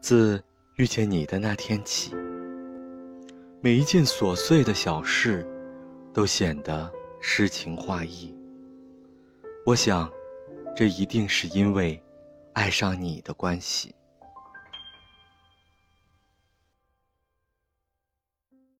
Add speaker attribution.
Speaker 1: 自遇见你的那天起每一件琐碎的小事都显得诗情画意。我想这一定是因为爱上你的关系。